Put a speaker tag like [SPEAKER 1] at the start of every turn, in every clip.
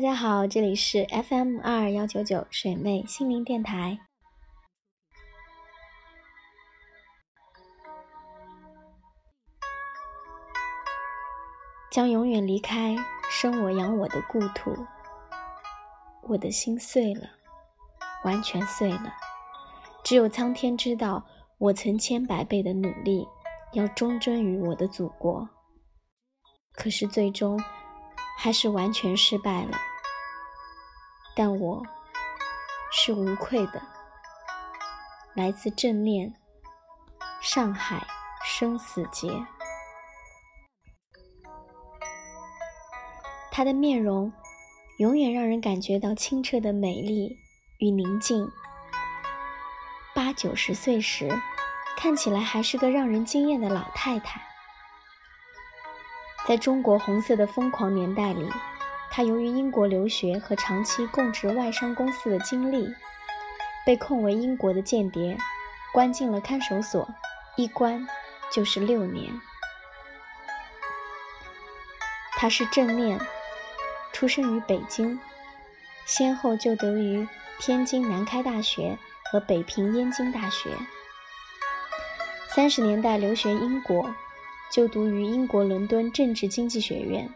[SPEAKER 1] 大家好，这里是 FM 二二幺九九水妹心灵电台。将永远离开生我养我的故土，我的心碎了，完全碎了。只有苍天知道，我曾千百倍的努力，要忠贞于我的祖国，可是最终还是完全失败了。但我是无愧的，来自正念，上海生死劫。她的面容永远让人感觉到清澈的美丽与宁静。八九十岁时，看起来还是个让人惊艳的老太太。在中国红色的疯狂年代里，他由于英国留学和长期供职外商公司的经历，被控为英国的间谍，关进了看守所，一关就是六年。他是正面。出生于北京，先后就读于天津南开大学和北平燕京大学。三十年代留学英国，就读于英国伦敦政治经济学院，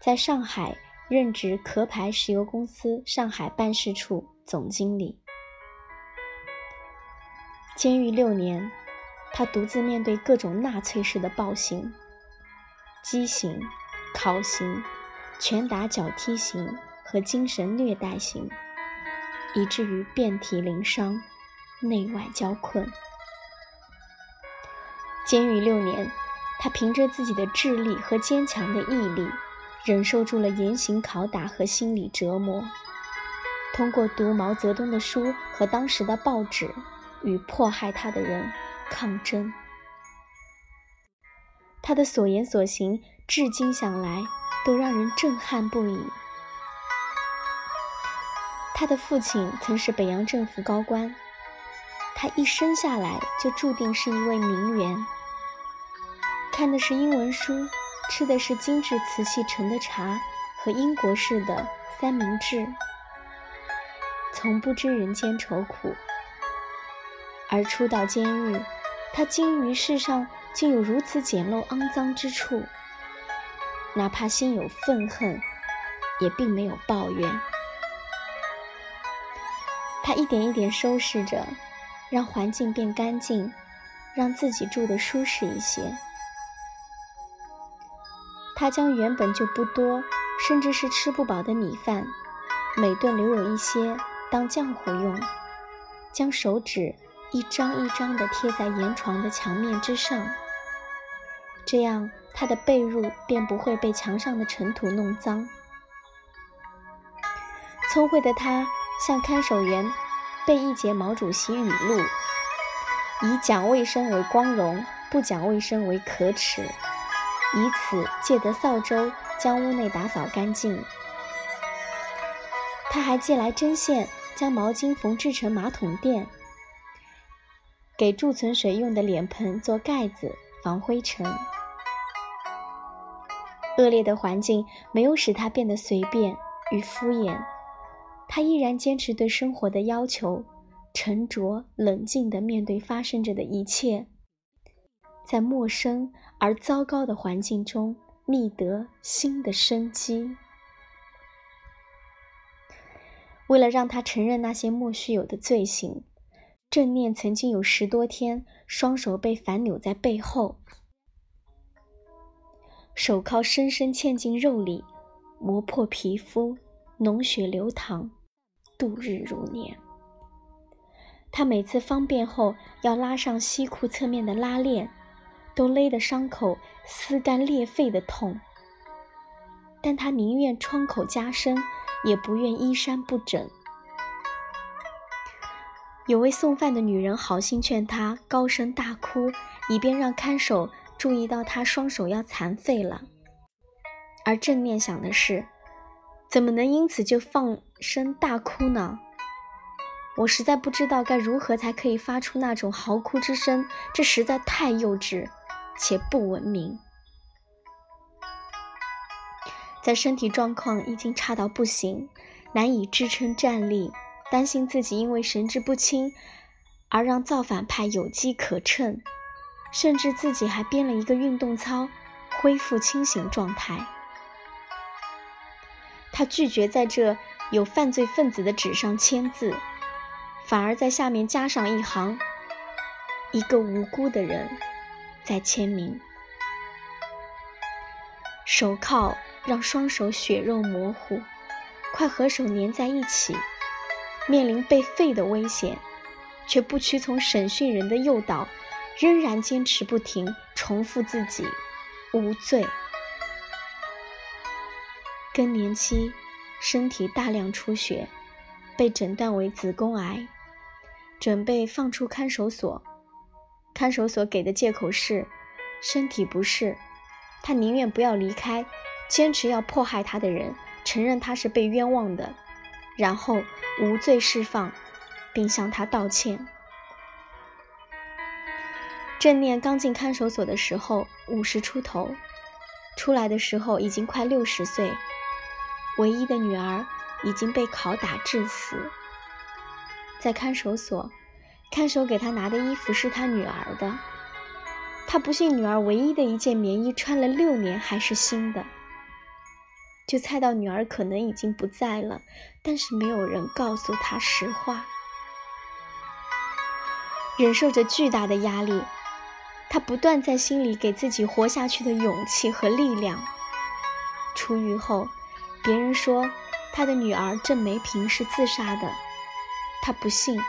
[SPEAKER 1] 在上海任职壳牌石油公司上海办事处总经理。监狱六年，他独自面对各种纳粹式的暴行、畸形、烤刑。拳打脚踢型和精神虐待型，以至于遍体鳞伤、内外交困。监狱六年，他凭着自己的智力和坚强的毅力，忍受住了严刑拷打和心理折磨。通过读毛泽东的书和当时的报纸，与迫害他的人抗争。他的所言所行，至今想来。都让人震撼不已。他的父亲曾是北洋政府高官，他一生下来就注定是一位名媛。看的是英文书，吃的是精致瓷器盛的茶和英国式的三明治，从不知人间愁苦。而初到监狱，他惊于世上竟有如此简陋肮脏之处。哪怕心有愤恨，也并没有抱怨。他一点一点收拾着，让环境变干净，让自己住得舒适一些。他将原本就不多，甚至是吃不饱的米饭，每顿留有一些当浆糊用，将手指一张一张地贴在沿床的墙面之上，这样。他的被褥便不会被墙上的尘土弄脏。聪慧的他向看守员背一节毛主席语录：“以讲卫生为光荣，不讲卫生为可耻。”以此借得扫帚将屋内打扫干净。他还借来针线，将毛巾缝制成马桶垫，给贮存水用的脸盆做盖子，防灰尘。恶劣的环境没有使他变得随便与敷衍，他依然坚持对生活的要求，沉着冷静地面对发生着的一切，在陌生而糟糕的环境中觅得新的生机。为了让他承认那些莫须有的罪行，正念曾经有十多天双手被反扭在背后。手铐深深嵌进肉里，磨破皮肤，脓血流淌，度日如年。他每次方便后要拉上西裤侧面的拉链，都勒得伤口撕肝裂肺的痛。但他宁愿创口加深，也不愿衣衫不整。有位送饭的女人好心劝他高声大哭，以便让看守。注意到他双手要残废了，而正念想的是，怎么能因此就放声大哭呢？我实在不知道该如何才可以发出那种嚎哭之声，这实在太幼稚且不文明。在身体状况已经差到不行，难以支撑站立，担心自己因为神志不清而让造反派有机可乘，甚至自己还编了一个运动操，恢复清醒状态。他拒绝在这有犯罪分子的纸上签字，反而在下面加上一行：“一个无辜的人在签名。”手铐让双手血肉模糊，快和手粘在一起，面临被废的危险，却不屈从审讯人的诱导，仍然坚持不停，重复自己无罪。更年期，身体大量出血，被诊断为子宫癌，准备放出看守所。看守所给的借口是身体不适。他宁愿不要离开，坚持要迫害他的人承认他是被冤枉的，然后无罪释放，并向他道歉。正念刚进看守所的时候五十出头，出来的时候已经快六十岁，唯一的女儿已经被拷打致死。在看守所，看守给他拿的衣服是他女儿的。他不信女儿唯一的一件棉衣穿了六年还是新的，就猜到女儿可能已经不在了，但是没有人告诉他实话。忍受着巨大的压力，他不断在心里给自己活下去的勇气和力量。出狱后，别人说他的女儿郑梅萍是自杀的，他不信，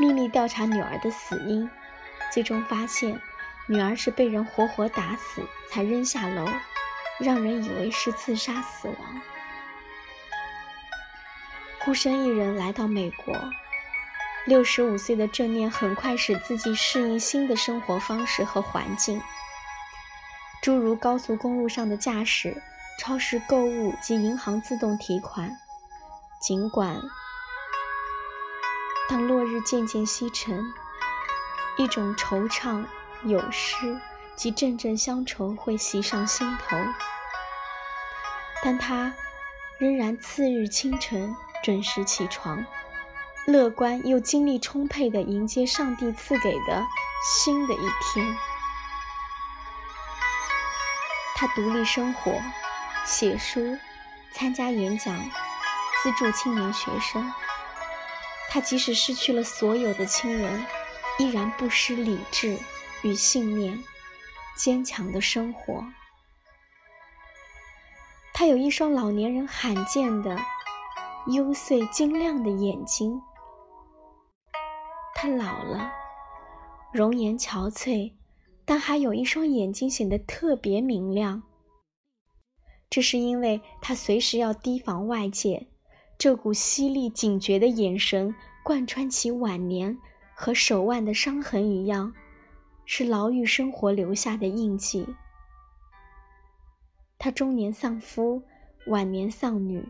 [SPEAKER 1] 秘密调查女儿的死因，最终发现。女儿是被人活活打死才扔下楼，让人以为是自杀死亡。孤身一人来到美国，六十五岁的正念很快使自己适应新的生活方式和环境，诸如高速公路上的驾驶、超市购物及银行自动提款。尽管当落日渐渐西沉，一种惆怅。有诗及阵阵乡愁会袭上心头，但他仍然次日清晨准时起床，乐观又精力充沛地迎接上帝赐给的新的一天。他独立生活，写书，参加演讲，资助青年学生。他即使失去了所有的亲人，依然不失理智。与信念，坚强的生活。他有一双老年人罕见的幽邃晶亮的眼睛。他老了，容颜憔悴，但还有一双眼睛显得特别明亮。这是因为他随时要提防外界，这股犀利警觉的眼神贯穿其晚年，和手腕的伤痕一样。是牢狱生活留下的印记。他中年丧夫，晚年丧女，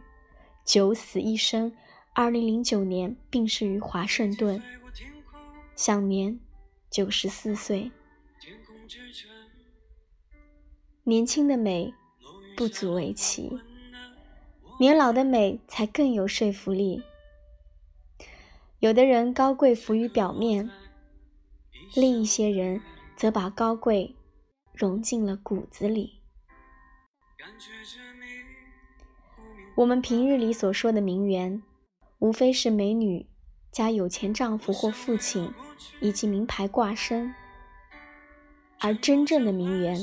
[SPEAKER 1] 九死一生。二零零九年病逝于华盛顿，享年九十四岁。年轻的美不足为奇，年老的美才更有说服力。有的人高贵浮于表面。另一些人则把高贵融进了骨子里。我们平日里所说的名媛，无非是美女加有钱丈夫或父亲，以及名牌挂身。而真正的名媛，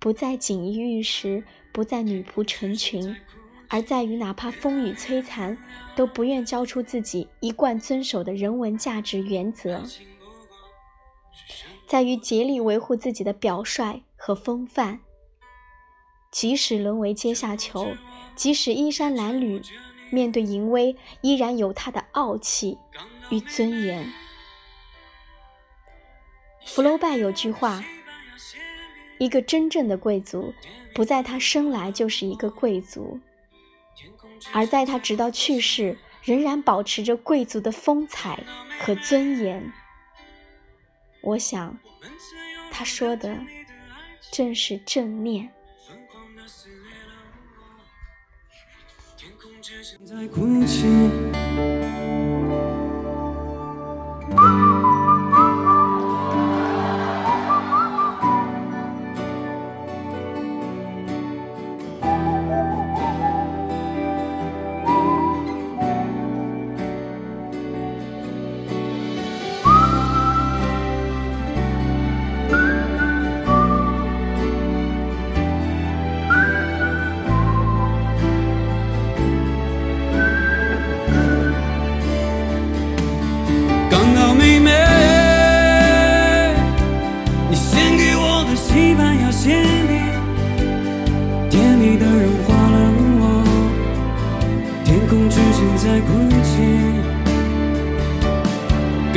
[SPEAKER 1] 不在锦衣玉食，不在女仆成群，而在于哪怕风雨摧残，都不愿交出自己一贯遵守的人文价值原则。在于竭力维护自己的表率和风范，即使沦为阶下囚，即使衣衫褴褛，面对淫威依然有他的傲气与尊严。福楼拜有句话：“一个真正的贵族，不在他生来就是一个贵族，而在他直到去世，仍然保持着贵族的风采和尊严。”我想，他说的正是正面。
[SPEAKER 2] 在哭泣。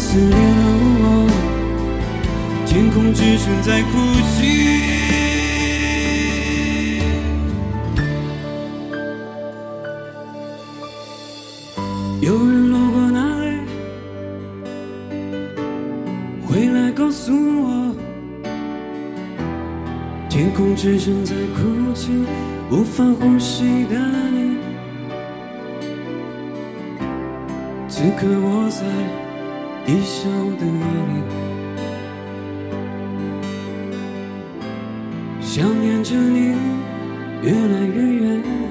[SPEAKER 2] 疯狂的撕裂了我，天空之城在哭泣。有人路过那里，回来告诉我，天空之城在哭泣，无法呼吸的你。此刻我在异乡的你，想念着你，越来越远。